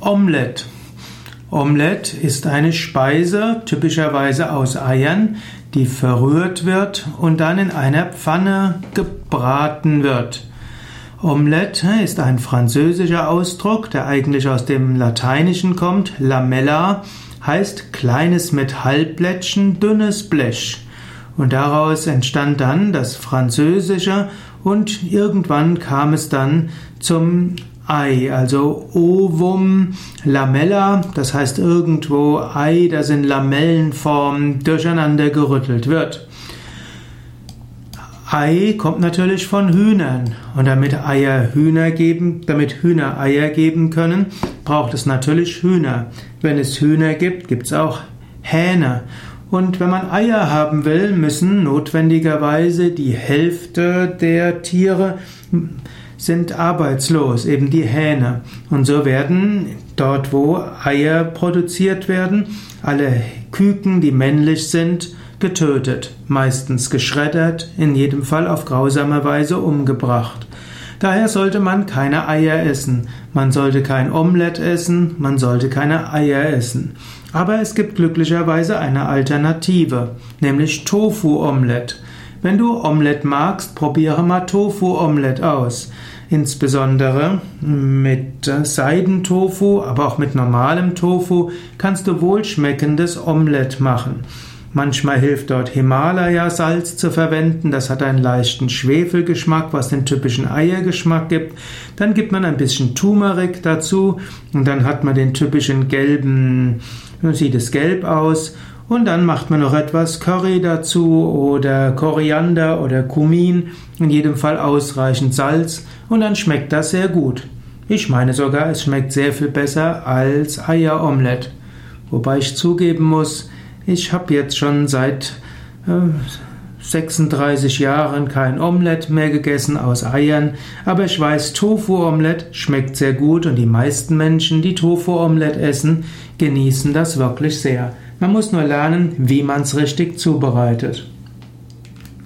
Omelette. Omelette ist eine Speise, typischerweise aus Eiern, die verrührt wird und dann in einer Pfanne gebraten wird. Omelette ist ein französischer Ausdruck, der eigentlich aus dem Lateinischen kommt. Lamella heißt kleines Metallblättchen, dünnes Blech. Und daraus entstand dann das Französische und irgendwann kam es dann zum Ei, also Ovum Lamella, das heißt irgendwo Ei, das in Lamellenform durcheinander gerüttelt wird. Ei kommt natürlich von Hühnern und damit Eier Hühner geben, damit Hühner Eier geben können, braucht es natürlich Hühner. Wenn es Hühner gibt, gibt es auch Hähne. Und wenn man Eier haben will, müssen notwendigerweise die Hälfte der Tiere sind arbeitslos, eben die Hähne. Und so werden dort, wo Eier produziert werden, alle Küken, die männlich sind, getötet, meistens geschreddert, in jedem Fall auf grausame Weise umgebracht. Daher sollte man keine Eier essen, man sollte kein Omelett essen, man sollte keine Eier essen. Aber es gibt glücklicherweise eine Alternative, nämlich Tofu-Omelett. Wenn du Omelett magst, probiere mal Tofu-Omelett aus. Insbesondere mit Seidentofu, aber auch mit normalem Tofu kannst du wohlschmeckendes Omelett machen. Manchmal hilft dort Himalaya-Salz zu verwenden, das hat einen leichten Schwefelgeschmack, was den typischen Eiergeschmack gibt. Dann gibt man ein bisschen Turmeric dazu und dann hat man den typischen gelben, sieht es gelb aus und dann macht man noch etwas Curry dazu oder Koriander oder Kumin, in jedem Fall ausreichend Salz und dann schmeckt das sehr gut. Ich meine sogar, es schmeckt sehr viel besser als Eieromelett. Wobei ich zugeben muss, ich habe jetzt schon seit äh, 36 Jahren kein Omelett mehr gegessen aus Eiern, aber ich weiß, Tofu-Omelett schmeckt sehr gut und die meisten Menschen, die Tofu-Omelett essen, genießen das wirklich sehr. Man muss nur lernen, wie man es richtig zubereitet.